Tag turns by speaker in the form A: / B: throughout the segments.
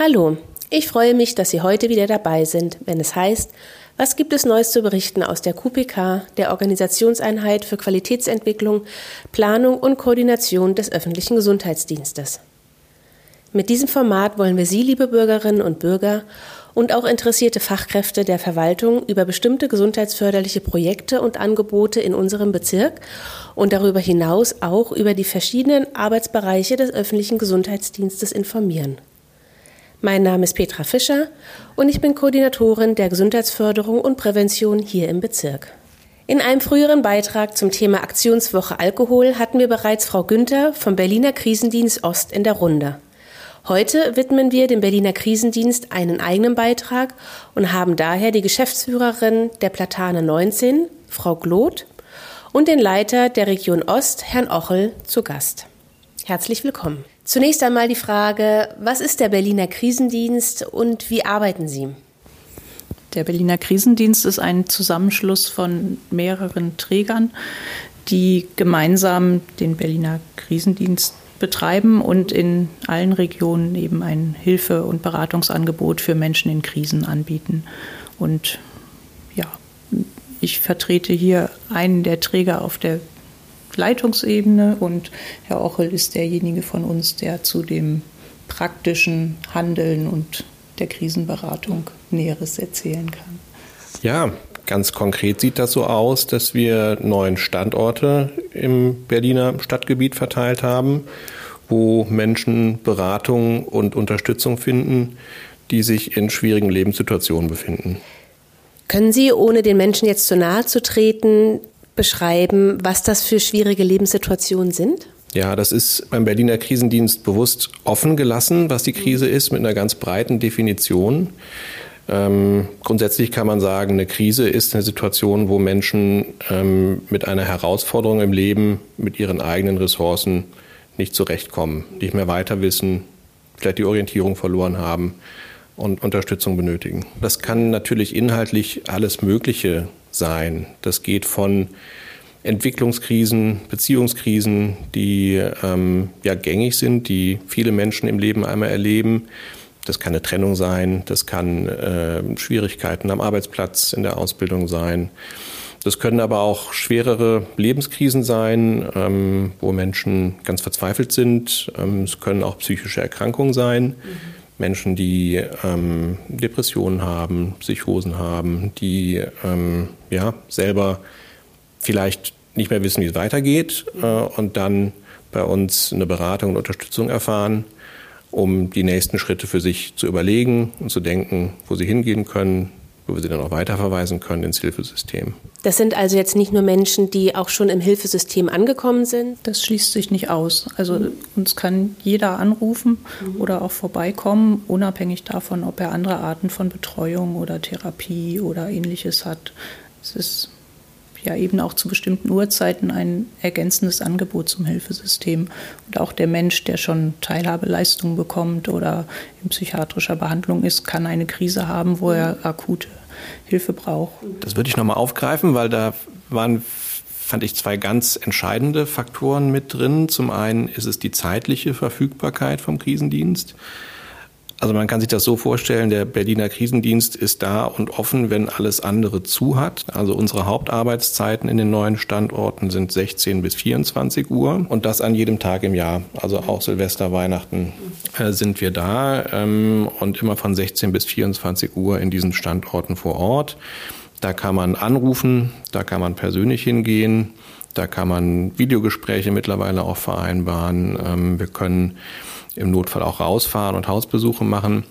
A: Hallo, ich freue mich, dass Sie heute wieder dabei sind, wenn es heißt, was gibt es Neues zu berichten aus der QPK, der Organisationseinheit für Qualitätsentwicklung, Planung und Koordination des öffentlichen Gesundheitsdienstes. Mit diesem Format wollen wir Sie, liebe Bürgerinnen und Bürger, und auch interessierte Fachkräfte der Verwaltung über bestimmte gesundheitsförderliche Projekte und Angebote in unserem Bezirk und darüber hinaus auch über die verschiedenen Arbeitsbereiche des öffentlichen Gesundheitsdienstes informieren. Mein Name ist Petra Fischer und ich bin Koordinatorin der Gesundheitsförderung und Prävention hier im Bezirk. In einem früheren Beitrag zum Thema Aktionswoche Alkohol hatten wir bereits Frau Günther vom Berliner Krisendienst Ost in der Runde. Heute widmen wir dem Berliner Krisendienst einen eigenen Beitrag und haben daher die Geschäftsführerin der Platane 19, Frau Gloth, und den Leiter der Region Ost, Herrn Ochel, zu Gast. Herzlich willkommen. Zunächst einmal die Frage, was ist der Berliner Krisendienst und wie arbeiten Sie?
B: Der Berliner Krisendienst ist ein Zusammenschluss von mehreren Trägern, die gemeinsam den Berliner Krisendienst betreiben und in allen Regionen eben ein Hilfe- und Beratungsangebot für Menschen in Krisen anbieten. Und ja, ich vertrete hier einen der Träger auf der Leitungsebene und Herr Ochel ist derjenige von uns, der zu dem praktischen Handeln und der Krisenberatung Näheres erzählen kann.
C: Ja, ganz konkret sieht das so aus, dass wir neun Standorte im Berliner Stadtgebiet verteilt haben, wo Menschen Beratung und Unterstützung finden, die sich in schwierigen Lebenssituationen befinden.
A: Können Sie, ohne den Menschen jetzt zu nahe zu treten, beschreiben, was das für schwierige Lebenssituationen sind?
C: Ja, das ist beim Berliner Krisendienst bewusst offen gelassen, was die Krise ist, mit einer ganz breiten Definition. Ähm, grundsätzlich kann man sagen, eine Krise ist eine Situation, wo Menschen ähm, mit einer Herausforderung im Leben, mit ihren eigenen Ressourcen nicht zurechtkommen, nicht mehr weiter wissen, vielleicht die Orientierung verloren haben und Unterstützung benötigen. Das kann natürlich inhaltlich alles Mögliche sein. Das geht von Entwicklungskrisen, Beziehungskrisen, die ähm, ja gängig sind, die viele Menschen im Leben einmal erleben. Das kann eine Trennung sein, das kann äh, Schwierigkeiten am Arbeitsplatz, in der Ausbildung sein. Das können aber auch schwerere Lebenskrisen sein, ähm, wo Menschen ganz verzweifelt sind. Ähm, es können auch psychische Erkrankungen sein. Mhm. Menschen, die ähm, Depressionen haben, Psychosen haben, die ähm, ja, selber vielleicht nicht mehr wissen, wie es weitergeht äh, und dann bei uns eine Beratung und Unterstützung erfahren, um die nächsten Schritte für sich zu überlegen und zu denken, wo sie hingehen können, wo wir sie dann auch weiterverweisen können ins Hilfesystem.
A: Das sind also jetzt nicht nur Menschen, die auch schon im Hilfesystem angekommen sind?
B: Das schließt sich nicht aus. Also mhm. uns kann jeder anrufen mhm. oder auch vorbeikommen, unabhängig davon, ob er andere Arten von Betreuung oder Therapie oder ähnliches hat. Es ist ja eben auch zu bestimmten Uhrzeiten ein ergänzendes Angebot zum Hilfesystem. Und auch der Mensch, der schon Teilhabeleistungen bekommt oder in psychiatrischer Behandlung ist, kann eine Krise haben, wo er akute Hilfe braucht.
C: Das würde ich nochmal aufgreifen, weil da waren fand ich zwei ganz entscheidende Faktoren mit drin. Zum einen ist es die zeitliche Verfügbarkeit vom Krisendienst. Also man kann sich das so vorstellen, der Berliner Krisendienst ist da und offen, wenn alles andere zu hat. Also unsere Hauptarbeitszeiten in den neuen Standorten sind 16 bis 24 Uhr und das an jedem Tag im Jahr. Also auch Silvester, Weihnachten äh, sind wir da ähm, und immer von 16 bis 24 Uhr in diesen Standorten vor Ort. Da kann man anrufen, da kann man persönlich hingehen, da kann man Videogespräche mittlerweile auch vereinbaren. Ähm, wir können im Notfall auch rausfahren und Hausbesuche machen.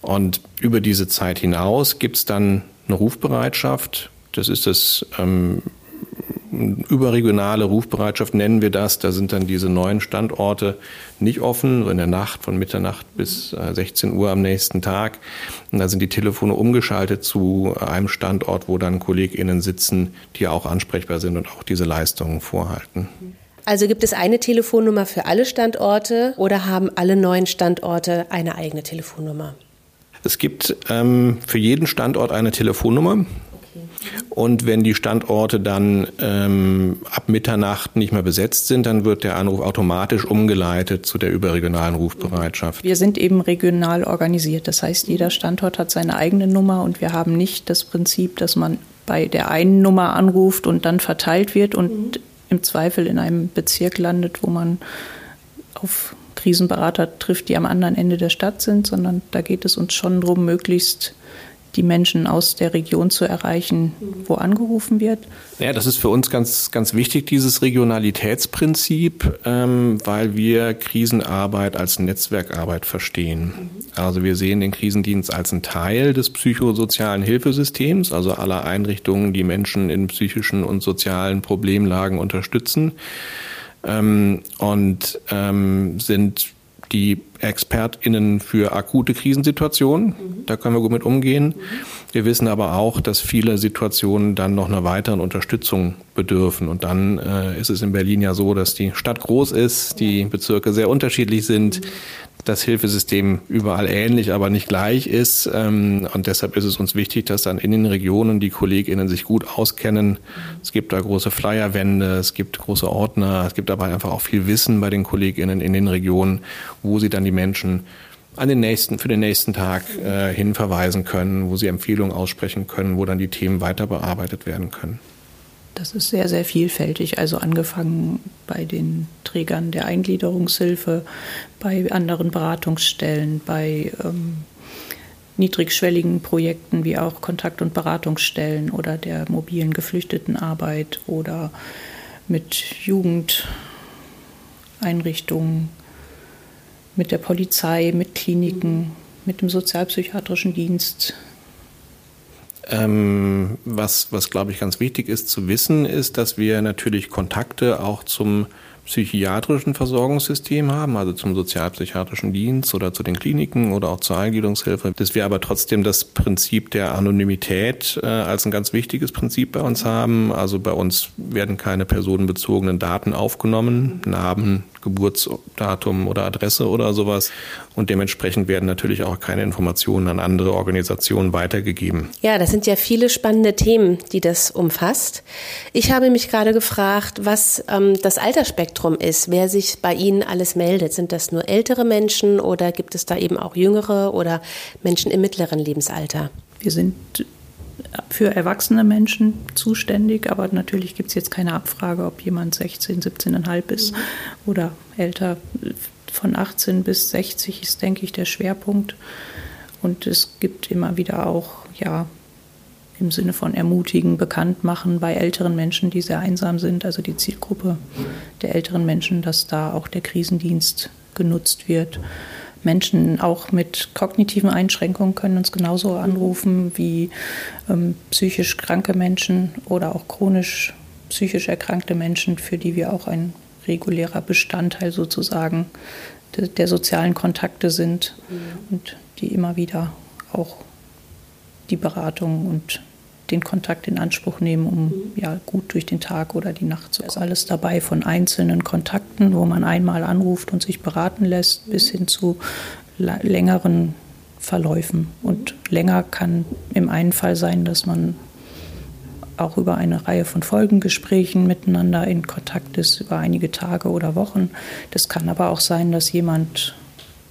C: Und über diese Zeit hinaus gibt es dann eine Rufbereitschaft. Das ist das ähm, überregionale Rufbereitschaft, nennen wir das. Da sind dann diese neuen Standorte nicht offen, so in der Nacht von Mitternacht bis 16 äh, Uhr am nächsten Tag. Und da sind die Telefone umgeschaltet zu einem Standort, wo dann KollegInnen sitzen, die auch ansprechbar sind und auch diese Leistungen vorhalten.
A: Also gibt es eine Telefonnummer für alle Standorte oder haben alle neuen Standorte eine eigene Telefonnummer?
C: Es gibt ähm, für jeden Standort eine Telefonnummer. Und wenn die Standorte dann ähm, ab Mitternacht nicht mehr besetzt sind, dann wird der Anruf automatisch umgeleitet zu der überregionalen Rufbereitschaft.
B: Wir sind eben regional organisiert. Das heißt, jeder Standort hat seine eigene Nummer und wir haben nicht das Prinzip, dass man bei der einen Nummer anruft und dann verteilt wird und mhm. Im Zweifel in einem Bezirk landet, wo man auf Krisenberater trifft, die am anderen Ende der Stadt sind, sondern da geht es uns schon darum, möglichst die Menschen aus der Region zu erreichen, wo angerufen wird.
C: Ja, das ist für uns ganz, ganz wichtig, dieses Regionalitätsprinzip, ähm, weil wir Krisenarbeit als Netzwerkarbeit verstehen. Also wir sehen den Krisendienst als einen Teil des psychosozialen Hilfesystems, also aller Einrichtungen, die Menschen in psychischen und sozialen Problemlagen unterstützen ähm, und ähm, sind die ExpertInnen für akute Krisensituationen. Mhm. Da können wir gut mit umgehen. Mhm. Wir wissen aber auch, dass viele Situationen dann noch einer weiteren Unterstützung bedürfen. Und dann äh, ist es in Berlin ja so, dass die Stadt groß ist, die Bezirke sehr unterschiedlich sind, mhm das Hilfesystem überall ähnlich, aber nicht gleich ist. Ähm, und deshalb ist es uns wichtig, dass dann in den Regionen die KollegInnen sich gut auskennen. Es gibt da große Flyerwände, es gibt große Ordner, es gibt aber einfach auch viel Wissen bei den KollegInnen in den Regionen, wo sie dann die Menschen an den nächsten, für den nächsten Tag äh, hinverweisen können, wo sie Empfehlungen aussprechen können, wo dann die Themen weiter bearbeitet werden können.
B: Das ist sehr, sehr vielfältig. Also angefangen bei den Trägern der Eingliederungshilfe, bei anderen Beratungsstellen, bei ähm, niedrigschwelligen Projekten wie auch Kontakt- und Beratungsstellen oder der mobilen Geflüchtetenarbeit oder mit Jugendeinrichtungen, mit der Polizei, mit Kliniken, mit dem sozialpsychiatrischen Dienst,
C: ähm, was, was glaube ich ganz wichtig ist zu wissen, ist, dass wir natürlich Kontakte auch zum psychiatrischen Versorgungssystem haben, also zum sozialpsychiatrischen Dienst oder zu den Kliniken oder auch zur Eingliederungshilfe, dass wir aber trotzdem das Prinzip der Anonymität äh, als ein ganz wichtiges Prinzip bei uns haben. Also bei uns werden keine personenbezogenen Daten aufgenommen, Namen, Geburtsdatum oder Adresse oder sowas. Und dementsprechend werden natürlich auch keine Informationen an andere Organisationen weitergegeben.
A: Ja, das sind ja viele spannende Themen, die das umfasst. Ich habe mich gerade gefragt, was ähm, das Altersspektrum ist, wer sich bei Ihnen alles meldet. Sind das nur ältere Menschen oder gibt es da eben auch jüngere oder Menschen im mittleren Lebensalter?
B: Wir sind für erwachsene Menschen zuständig, aber natürlich gibt es jetzt keine Abfrage, ob jemand 16, 17,5 ist mhm. oder älter. Von 18 bis 60 ist, denke ich, der Schwerpunkt. Und es gibt immer wieder auch, ja, im Sinne von ermutigen, bekannt machen bei älteren Menschen, die sehr einsam sind, also die Zielgruppe der älteren Menschen, dass da auch der Krisendienst genutzt wird. Menschen auch mit kognitiven Einschränkungen können uns genauso anrufen wie ähm, psychisch kranke Menschen oder auch chronisch psychisch erkrankte Menschen, für die wir auch ein regulärer Bestandteil sozusagen der, der sozialen Kontakte sind mhm. und die immer wieder auch die Beratung und den Kontakt in Anspruch nehmen, um mhm. ja gut durch den Tag oder die Nacht zu kommen. Also alles dabei von einzelnen Kontakten, wo man einmal anruft und sich beraten lässt, bis hin zu längeren Verläufen. Und länger kann im einen Fall sein, dass man auch über eine Reihe von Folgengesprächen miteinander in Kontakt ist, über einige Tage oder Wochen. Das kann aber auch sein, dass jemand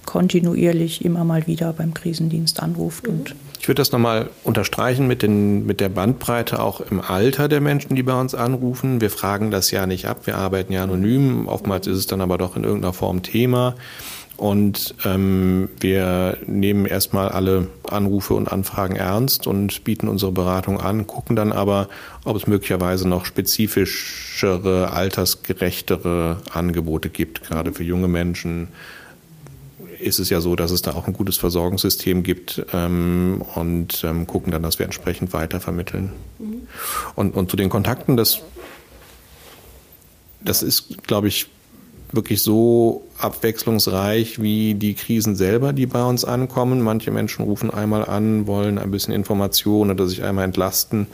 B: kontinuierlich immer mal wieder beim Krisendienst anruft und
C: ich würde das nochmal unterstreichen mit, den, mit der Bandbreite auch im Alter der Menschen, die bei uns anrufen. Wir fragen das ja nicht ab, wir arbeiten ja anonym. Oftmals ist es dann aber doch in irgendeiner Form Thema. Und ähm, wir nehmen erstmal alle Anrufe und Anfragen ernst und bieten unsere Beratung an, gucken dann aber, ob es möglicherweise noch spezifischere, altersgerechtere Angebote gibt, gerade für junge Menschen, ist es ja so, dass es da auch ein gutes Versorgungssystem gibt ähm, und ähm, gucken dann, dass wir entsprechend weiter vermitteln. Mhm. Und, und zu den Kontakten, das, das ist, glaube ich, wirklich so abwechslungsreich wie die Krisen selber, die bei uns ankommen. Manche Menschen rufen einmal an, wollen ein bisschen Information oder sich einmal entlasten.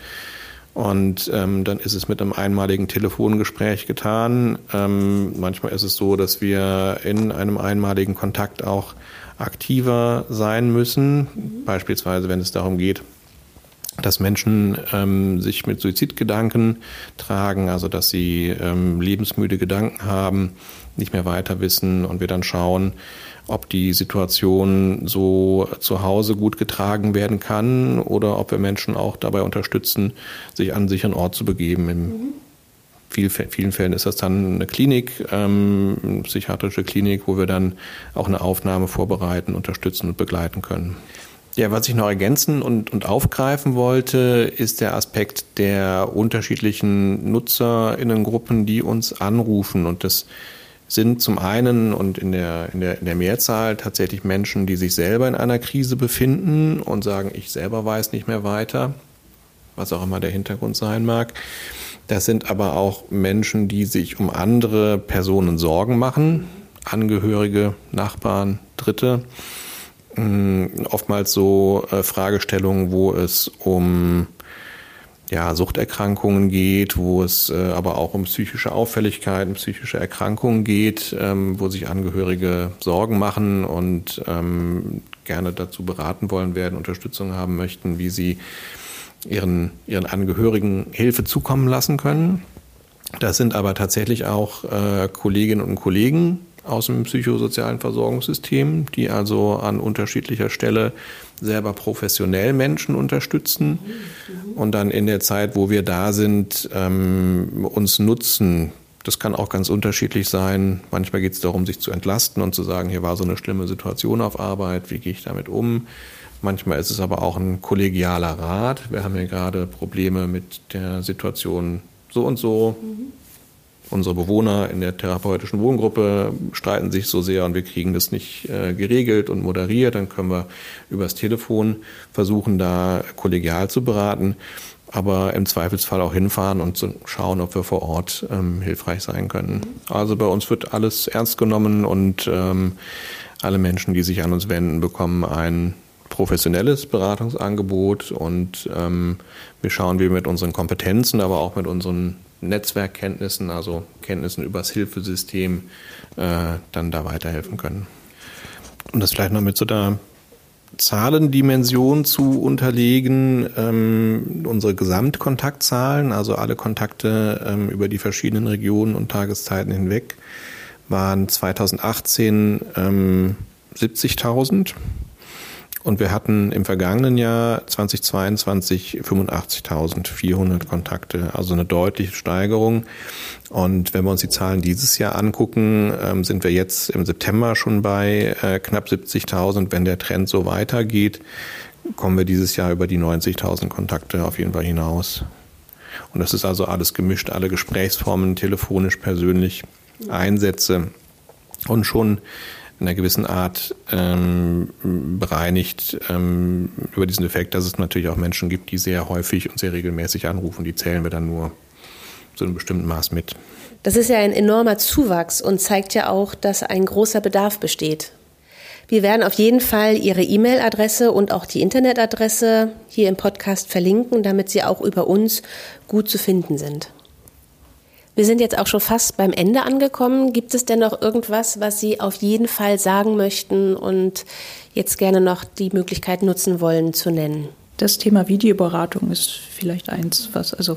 C: Und ähm, dann ist es mit einem einmaligen Telefongespräch getan. Ähm, manchmal ist es so, dass wir in einem einmaligen Kontakt auch aktiver sein müssen. Beispielsweise, wenn es darum geht, dass Menschen ähm, sich mit Suizidgedanken tragen, also dass sie ähm, lebensmüde Gedanken haben, nicht mehr weiter wissen und wir dann schauen, ob die Situation so zu Hause gut getragen werden kann oder ob wir Menschen auch dabei unterstützen, sich an sicheren Ort zu begeben. In viel, vielen Fällen ist das dann eine Klinik, ähm, eine psychiatrische Klinik, wo wir dann auch eine Aufnahme vorbereiten, unterstützen und begleiten können. Ja, was ich noch ergänzen und, und aufgreifen wollte, ist der Aspekt der unterschiedlichen Nutzerinnengruppen, die uns anrufen. Und das sind zum einen und in der, in, der, in der Mehrzahl tatsächlich Menschen, die sich selber in einer Krise befinden und sagen, ich selber weiß nicht mehr weiter, was auch immer der Hintergrund sein mag. Das sind aber auch Menschen, die sich um andere Personen Sorgen machen, Angehörige, Nachbarn, Dritte oftmals so äh, Fragestellungen, wo es um ja, Suchterkrankungen geht, wo es äh, aber auch um psychische Auffälligkeiten, psychische Erkrankungen geht, ähm, wo sich Angehörige Sorgen machen und ähm, gerne dazu beraten wollen werden, Unterstützung haben möchten, wie sie ihren, ihren Angehörigen Hilfe zukommen lassen können. Das sind aber tatsächlich auch äh, Kolleginnen und Kollegen, aus dem psychosozialen Versorgungssystem, die also an unterschiedlicher Stelle selber professionell Menschen unterstützen und dann in der Zeit, wo wir da sind, ähm, uns nutzen. Das kann auch ganz unterschiedlich sein. Manchmal geht es darum, sich zu entlasten und zu sagen, hier war so eine schlimme Situation auf Arbeit, wie gehe ich damit um? Manchmal ist es aber auch ein kollegialer Rat. Wir haben hier gerade Probleme mit der Situation so und so. Mhm unsere Bewohner in der therapeutischen Wohngruppe streiten sich so sehr und wir kriegen das nicht äh, geregelt und moderiert, dann können wir übers Telefon versuchen, da kollegial zu beraten, aber im Zweifelsfall auch hinfahren und zu schauen, ob wir vor Ort ähm, hilfreich sein können. Also bei uns wird alles ernst genommen und ähm, alle Menschen, die sich an uns wenden, bekommen ein professionelles Beratungsangebot und ähm, wir schauen, wie wir mit unseren Kompetenzen, aber auch mit unseren Netzwerkkenntnissen, also Kenntnissen übers Hilfesystem, äh, dann da weiterhelfen können. Um das vielleicht noch mit so der Zahlendimension zu unterlegen, ähm, unsere Gesamtkontaktzahlen, also alle Kontakte ähm, über die verschiedenen Regionen und Tageszeiten hinweg, waren 2018 ähm, 70.000 und wir hatten im vergangenen Jahr 2022 85.400 Kontakte, also eine deutliche Steigerung. Und wenn wir uns die Zahlen dieses Jahr angucken, ähm, sind wir jetzt im September schon bei äh, knapp 70.000. Wenn der Trend so weitergeht, kommen wir dieses Jahr über die 90.000 Kontakte auf jeden Fall hinaus. Und das ist also alles gemischt, alle Gesprächsformen, telefonisch, persönlich, Einsätze und schon einer gewissen Art ähm, bereinigt ähm, über diesen Effekt, dass es natürlich auch Menschen gibt, die sehr häufig und sehr regelmäßig anrufen. Die zählen wir dann nur zu einem bestimmten Maß mit.
A: Das ist ja ein enormer Zuwachs und zeigt ja auch, dass ein großer Bedarf besteht. Wir werden auf jeden Fall Ihre E-Mail-Adresse und auch die Internetadresse hier im Podcast verlinken, damit Sie auch über uns gut zu finden sind. Wir sind jetzt auch schon fast beim Ende angekommen. Gibt es denn noch irgendwas, was Sie auf jeden Fall sagen möchten und jetzt gerne noch die Möglichkeit nutzen wollen zu nennen?
B: Das Thema Videoberatung ist vielleicht eins, was, also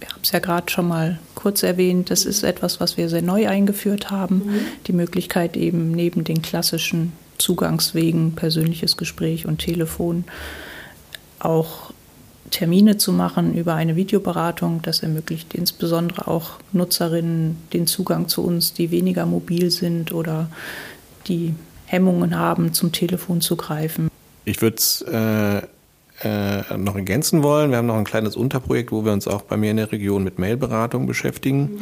B: wir haben es ja gerade schon mal kurz erwähnt, das ist etwas, was wir sehr neu eingeführt haben. Mhm. Die Möglichkeit eben neben den klassischen Zugangswegen, persönliches Gespräch und Telefon, auch Termine zu machen über eine Videoberatung. Das ermöglicht insbesondere auch Nutzerinnen den Zugang zu uns, die weniger mobil sind oder die Hemmungen haben, zum Telefon zu greifen.
C: Ich würde es äh, äh, noch ergänzen wollen. Wir haben noch ein kleines Unterprojekt, wo wir uns auch bei mir in der Region mit Mailberatung beschäftigen. Mhm.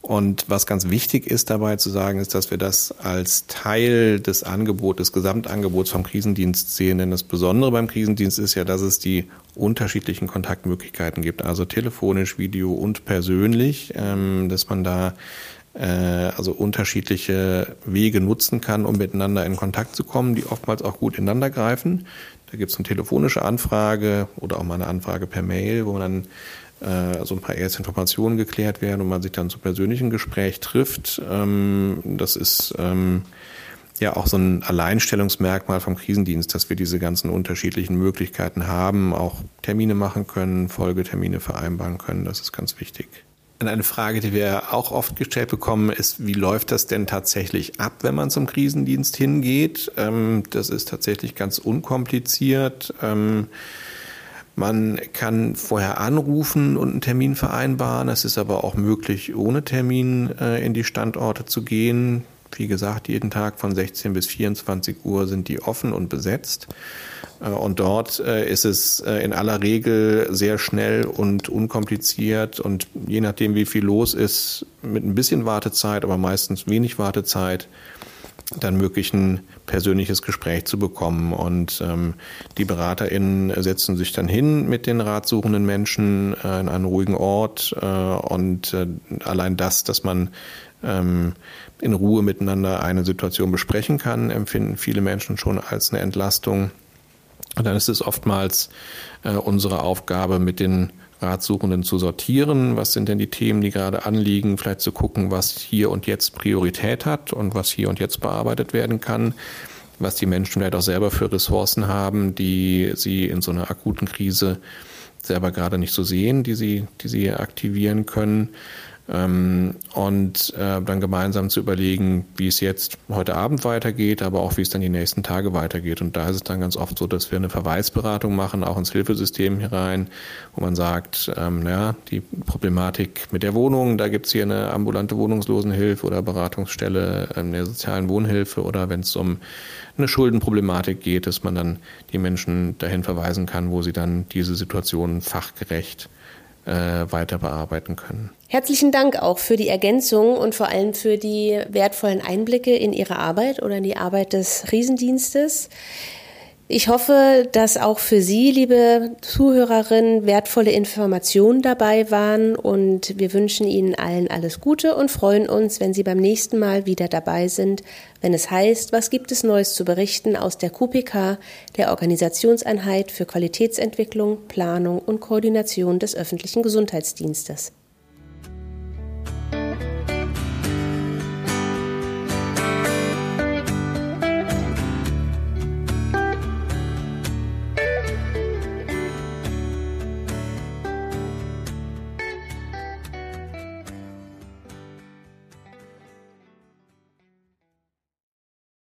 C: Und was ganz wichtig ist dabei zu sagen, ist, dass wir das als Teil des Angebots, des Gesamtangebots vom Krisendienst sehen. Denn das Besondere beim Krisendienst ist ja, dass es die unterschiedlichen Kontaktmöglichkeiten gibt, also telefonisch, Video und persönlich, ähm, dass man da äh, also unterschiedliche Wege nutzen kann, um miteinander in Kontakt zu kommen, die oftmals auch gut ineinander greifen. Da gibt es eine telefonische Anfrage oder auch mal eine Anfrage per Mail, wo man dann äh, so ein paar erste Informationen geklärt werden und man sich dann zum persönlichen Gespräch trifft. Ähm, das ist ähm, ja auch so ein Alleinstellungsmerkmal vom Krisendienst, dass wir diese ganzen unterschiedlichen Möglichkeiten haben, auch Termine machen können, Folgetermine vereinbaren können. Das ist ganz wichtig. Eine Frage, die wir auch oft gestellt bekommen, ist, wie läuft das denn tatsächlich ab, wenn man zum Krisendienst hingeht? Ähm, das ist tatsächlich ganz unkompliziert. Man kann vorher anrufen und einen Termin vereinbaren. Es ist aber auch möglich, ohne Termin äh, in die Standorte zu gehen. Wie gesagt, jeden Tag von 16 bis 24 Uhr sind die offen und besetzt. Äh, und dort äh, ist es in aller Regel sehr schnell und unkompliziert und je nachdem, wie viel los ist, mit ein bisschen Wartezeit, aber meistens wenig Wartezeit, dann möglich ein persönliches Gespräch zu bekommen. Und ähm, die BeraterInnen setzen sich dann hin mit den ratsuchenden Menschen äh, in einen ruhigen Ort. Äh, und äh, allein das, dass man ähm, in Ruhe miteinander eine Situation besprechen kann, empfinden viele Menschen schon als eine Entlastung. Und dann ist es oftmals äh, unsere Aufgabe, mit den Ratsuchenden zu sortieren. Was sind denn die Themen, die gerade anliegen? Vielleicht zu gucken, was hier und jetzt Priorität hat und was hier und jetzt bearbeitet werden kann. Was die Menschen vielleicht auch selber für Ressourcen haben, die sie in so einer akuten Krise selber gerade nicht so sehen, die sie, die sie aktivieren können. Ähm, und äh, dann gemeinsam zu überlegen, wie es jetzt heute Abend weitergeht, aber auch wie es dann die nächsten Tage weitergeht. Und da ist es dann ganz oft so, dass wir eine Verweisberatung machen, auch ins Hilfesystem herein, wo man sagt, ähm, naja, die Problematik mit der Wohnung, da gibt's hier eine ambulante Wohnungslosenhilfe oder Beratungsstelle ähm, der sozialen Wohnhilfe oder wenn es um eine Schuldenproblematik geht, dass man dann die Menschen dahin verweisen kann, wo sie dann diese Situation fachgerecht äh, weiter bearbeiten können.
A: Herzlichen Dank auch für die Ergänzung und vor allem für die wertvollen Einblicke in Ihre Arbeit oder in die Arbeit des Riesendienstes. Ich hoffe, dass auch für Sie, liebe Zuhörerinnen, wertvolle Informationen dabei waren und wir wünschen Ihnen allen alles Gute und freuen uns, wenn Sie beim nächsten Mal wieder dabei sind, wenn es heißt, was gibt es Neues zu berichten aus der QPK, der Organisationseinheit für Qualitätsentwicklung, Planung und Koordination des öffentlichen Gesundheitsdienstes.